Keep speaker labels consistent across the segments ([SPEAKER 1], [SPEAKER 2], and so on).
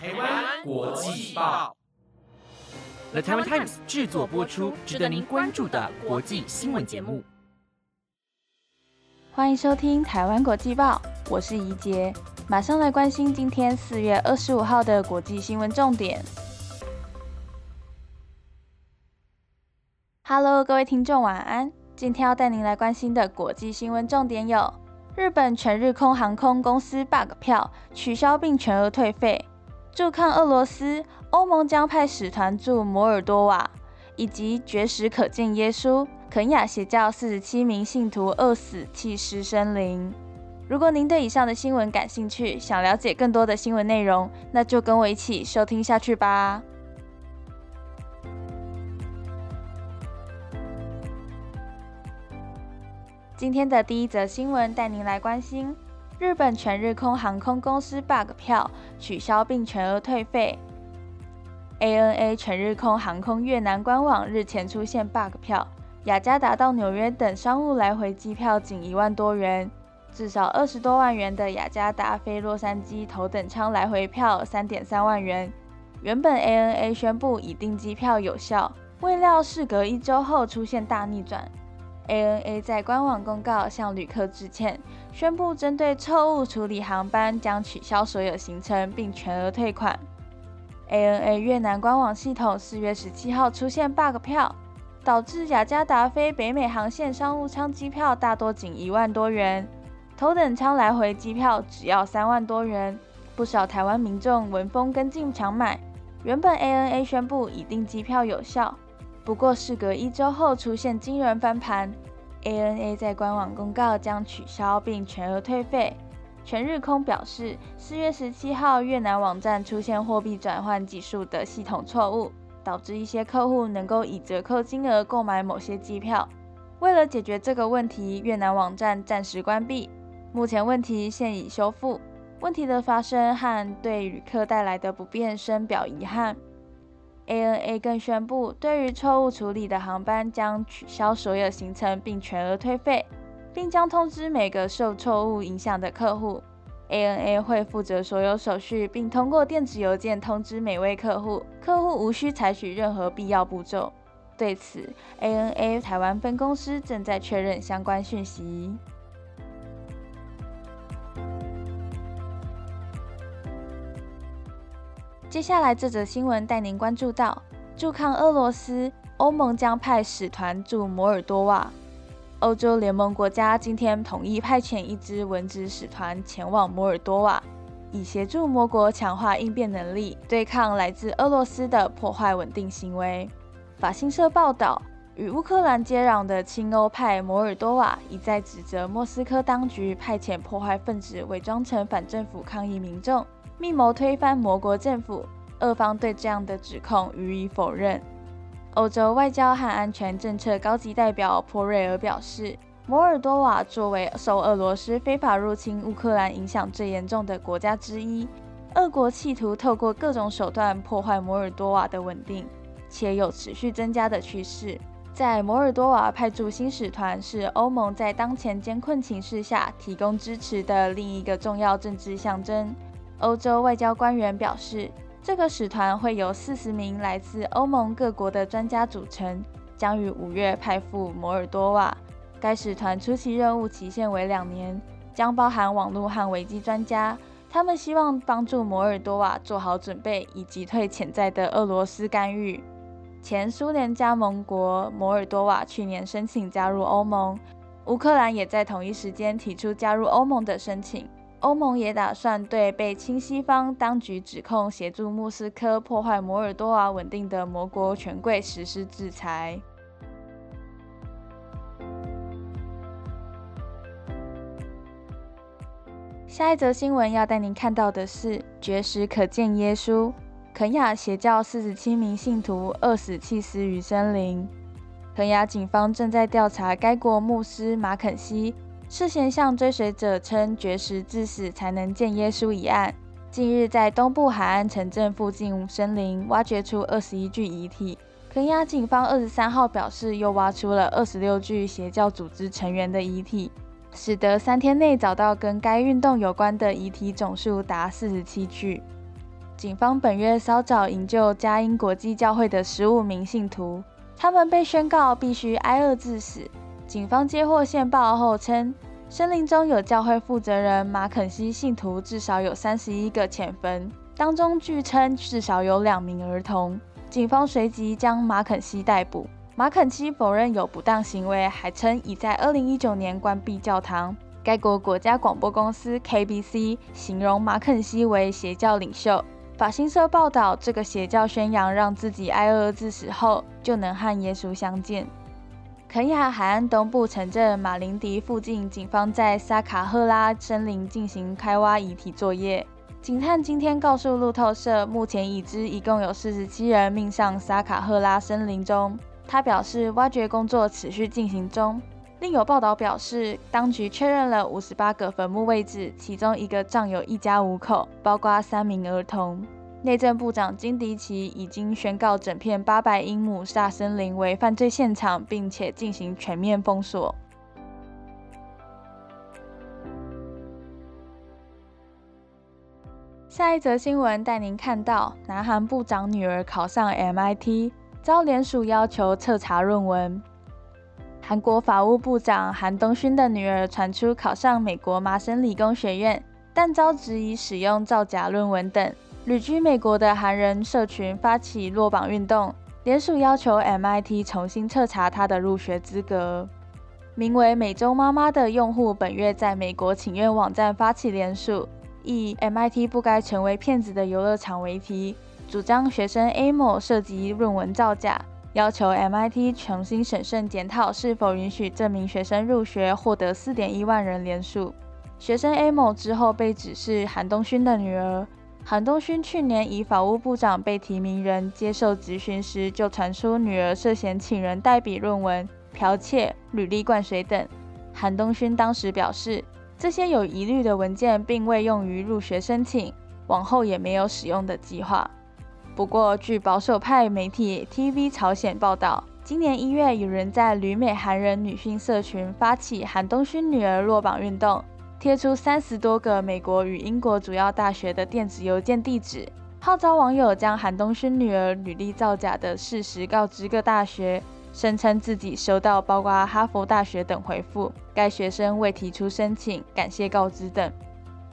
[SPEAKER 1] 台湾国际报
[SPEAKER 2] ，The Taiwan Times 制作播出，值得您关注的国际新闻节目。
[SPEAKER 3] 欢迎收听台湾国际报，我是怡杰，马上来关心今天四月二十五号的国际新闻重点。Hello，各位听众，晚安。今天要带您来关心的国际新闻重点有：日本全日空航空公司 bug 票取消并全额退费；驻抗俄罗斯，欧盟将派使团驻摩尔多瓦；以及绝食可见耶稣，肯雅邪教四十七名信徒饿死，弃尸生灵。如果您对以上的新闻感兴趣，想了解更多的新闻内容，那就跟我一起收听下去吧。今天的第一则新闻带您来关心：日本全日空航空公司 bug 票取消并全额退费。ANA 全日空航空越南官网日前出现 bug 票，雅加达到纽约等商务来回机票仅一万多元，至少二十多万元的雅加达飞洛杉矶头等舱来回票三点三万元。原本 ANA 宣布已订机票有效，未料事隔一周后出现大逆转。ANA 在官网公告向旅客致歉，宣布针对错误处理航班将取消所有行程并全额退款。ANA 越南官网系统四月十七号出现 bug 票，导致雅加达飞北美航线商务舱机票大多仅一万多元，头等舱来回机票只要三万多元。不少台湾民众闻风跟进抢买，原本 ANA 宣布已订机票有效。不过，事隔一周后出现惊人翻盘，ANA 在官网公告将取消并全额退费。全日空表示，四月十七号越南网站出现货币转换技术的系统错误，导致一些客户能够以折扣金额购买某些机票。为了解决这个问题，越南网站暂时关闭。目前问题现已修复，问题的发生和对旅客带来的不便深表遗憾。ANA 更宣布，对于错误处理的航班将取消所有行程并全额退费，并将通知每个受错误影响的客户。ANA 会负责所有手续，并通过电子邮件通知每位客户，客户无需采取任何必要步骤。对此，ANA 台湾分公司正在确认相关讯息。接下来这则新闻带您关注到，驻抗俄罗斯，欧盟将派使团驻摩尔多瓦。欧洲联盟国家今天统一派遣一支文职使团前往摩尔多瓦，以协助摩国强化应变能力，对抗来自俄罗斯的破坏稳定行为。法新社报道，与乌克兰接壤的亲欧派摩尔多瓦一再指责莫斯科当局派遣破坏分子伪装成反政府抗议民众。密谋推翻魔国政府，俄方对这样的指控予以否认。欧洲外交和安全政策高级代表珀瑞尔表示，摩尔多瓦作为受俄罗斯非法入侵乌克兰影响最严重的国家之一，俄国企图透过各种手段破坏摩尔多瓦的稳定，且有持续增加的趋势。在摩尔多瓦派驻新使团是欧盟在当前艰困情势下提供支持的另一个重要政治象征。欧洲外交官员表示，这个使团会由四十名来自欧盟各国的专家组成，将于五月派赴摩尔多瓦。该使团初期任务期限为两年，将包含网络和危机专家。他们希望帮助摩尔多瓦做好准备，以击退潜在的俄罗斯干预。前苏联加盟国摩尔多瓦去年申请加入欧盟，乌克兰也在同一时间提出加入欧盟的申请。欧盟也打算对被亲西方当局指控协助莫斯科破坏摩尔多瓦稳定的魔国权贵实施制裁。下一则新闻要带您看到的是：绝食可见耶稣，肯雅邪教四十七名信徒饿死弃尸于森林。肯雅警方正在调查该国牧师马肯西。事先向追随者称绝食致死才能见耶稣一案，近日在东部海岸城镇附近森林挖掘出二十一具遗体。肯亚警方二十三号表示，又挖出了二十六具邪教组织成员的遗体，使得三天内找到跟该运动有关的遗体总数达四十七具。警方本月稍早营救嘉音国际教会的十五名信徒，他们被宣告必须挨饿致死。警方接获线报后称，森林中有教会负责人马肯西信徒至少有三十一个浅坟，当中据称至少有两名儿童。警方随即将马肯西逮捕。马肯西否认有不当行为，还称已在二零一九年关闭教堂。该国国家广播公司 KBC 形容马肯西为邪教领袖。法新社报道，这个邪教宣扬让自己挨饿致死后就能和耶稣相见。肯亚海岸东部城镇马林迪附近，警方在萨卡赫拉森林进行开挖遗体作业。警探今天告诉路透社，目前已知一共有四十七人命丧萨卡赫拉森林中。他表示，挖掘工作持续进行中。另有报道表示，当局确认了五十八个坟墓位置，其中一个葬有一家五口，包括三名儿童。内政部长金迪奇已经宣告整片八百英亩大森林为犯罪现场，并且进行全面封锁。下一则新闻带您看到，南韩部长女儿考上 MIT，遭联署要求彻查论文。韩国法务部长韩东勋的女儿传出考上美国麻省理工学院，但遭质疑使用造假论文等。旅居美国的韩人社群发起落榜运动，联署要求 MIT 重新彻查他的入学资格。名为“美洲妈妈”的用户本月在美国请愿网站发起联署，以 “MIT 不该成为骗子的游乐场”为题，主张学生 A 某涉及论文造假，要求 MIT 重新审慎检讨是否允许这名学生入学，获得4.1万人联署。学生 A 某之后被指是韩东勋的女儿。韩东勋去年以法务部长被提名人接受质询时，就传出女儿涉嫌请人代笔论文、剽窃、履历灌水等。韩东勋当时表示，这些有疑虑的文件并未用于入学申请，往后也没有使用的计划。不过，据保守派媒体 TV 朝鲜报道，今年一月有人在旅美韩人女性社群发起韩东勋女儿落榜运动。贴出三十多个美国与英国主要大学的电子邮件地址，号召网友将韩东勋女儿履历造假的事实告知各大学，声称自己收到包括哈佛大学等回复，该学生未提出申请，感谢告知等。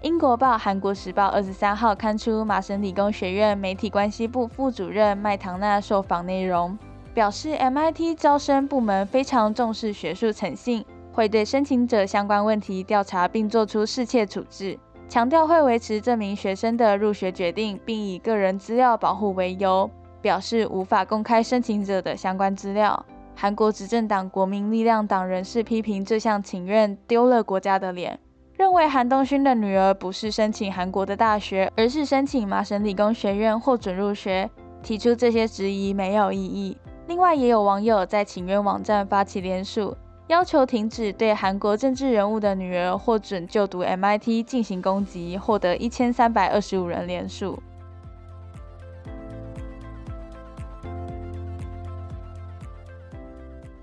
[SPEAKER 3] 英国报《韩国时报》二十三号刊出麻省理工学院媒体关系部副主任麦唐纳受访内容，表示 MIT 招生部门非常重视学术诚信。会对申请者相关问题调查并作出适切处置，强调会维持这名学生的入学决定，并以个人资料保护为由，表示无法公开申请者的相关资料。韩国执政党国民力量党人士批评这项请愿丢了国家的脸，认为韩东勋的女儿不是申请韩国的大学，而是申请麻省理工学院获准入学，提出这些质疑没有意义。另外，也有网友在请愿网站发起联署。要求停止对韩国政治人物的女儿获准就读 MIT 进行攻击，获得一千三百二十五人联署。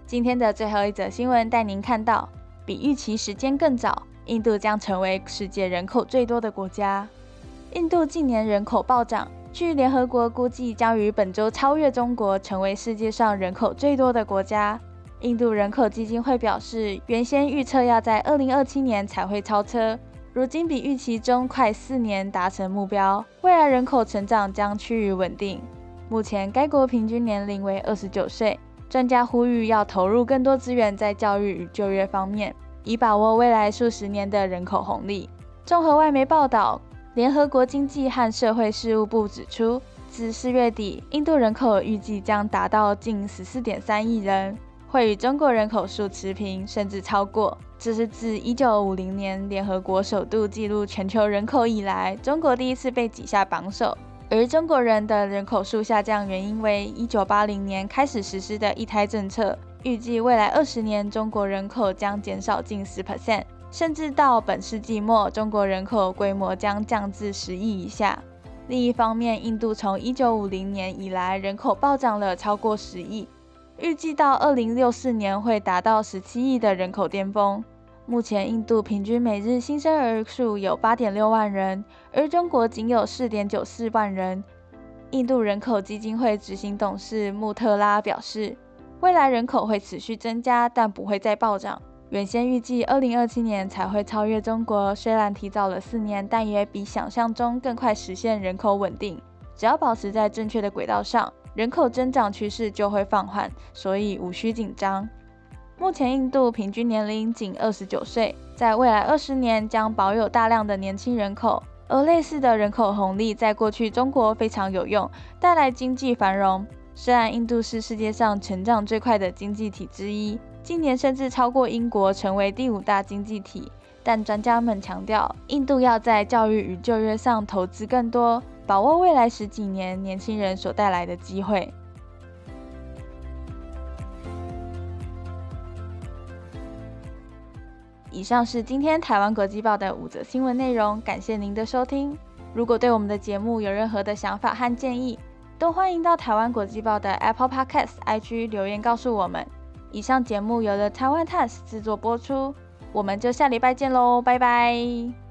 [SPEAKER 3] 今天的最后一则新闻带您看到，比预期时间更早，印度将成为世界人口最多的国家。印度近年人口暴涨，据联合国估计，将于本周超越中国，成为世界上人口最多的国家。印度人口基金会表示，原先预测要在二零二七年才会超车，如今比预期中快四年达成目标。未来人口成长将趋于稳定。目前该国平均年龄为二十九岁。专家呼吁要投入更多资源在教育与就业方面，以把握未来数十年的人口红利。综合外媒报道，联合国经济和社会事务部指出，至四月底，印度人口预计将达到近十四点三亿人。会与中国人口数持平，甚至超过。这是自1950年联合国首度记录全球人口以来，中国第一次被挤下榜首。而中国人的人口数下降原因为1980年开始实施的一胎政策，预计未来二十年中国人口将减少近10%，甚至到本世纪末，中国人口规模将降至十亿以下。另一方面，印度从1950年以来人口暴涨了超过十亿。预计到二零六四年会达到十七亿的人口巅峰。目前印度平均每日新生儿数有八点六万人，而中国仅有四点九四万人。印度人口基金会执行董事穆特拉表示，未来人口会持续增加，但不会再暴涨。原先预计二零二七年才会超越中国，虽然提早了四年，但也比想象中更快实现人口稳定。只要保持在正确的轨道上，人口增长趋势就会放缓，所以无需紧张。目前印度平均年龄仅二十九岁，在未来二十年将保有大量的年轻人口。而类似的人口红利在过去中国非常有用，带来经济繁荣。虽然印度是世界上成长最快的经济体之一，今年甚至超过英国成为第五大经济体，但专家们强调，印度要在教育与就业上投资更多，把握未来十几年年轻人所带来的机会。以上是今天台湾国际报的五则新闻内容，感谢您的收听。如果对我们的节目有任何的想法和建议，都欢迎到台湾国际报的 Apple Podcast IG 留言告诉我们。以上节目由了台湾 Times 制作播出，我们就下礼拜见喽，拜拜。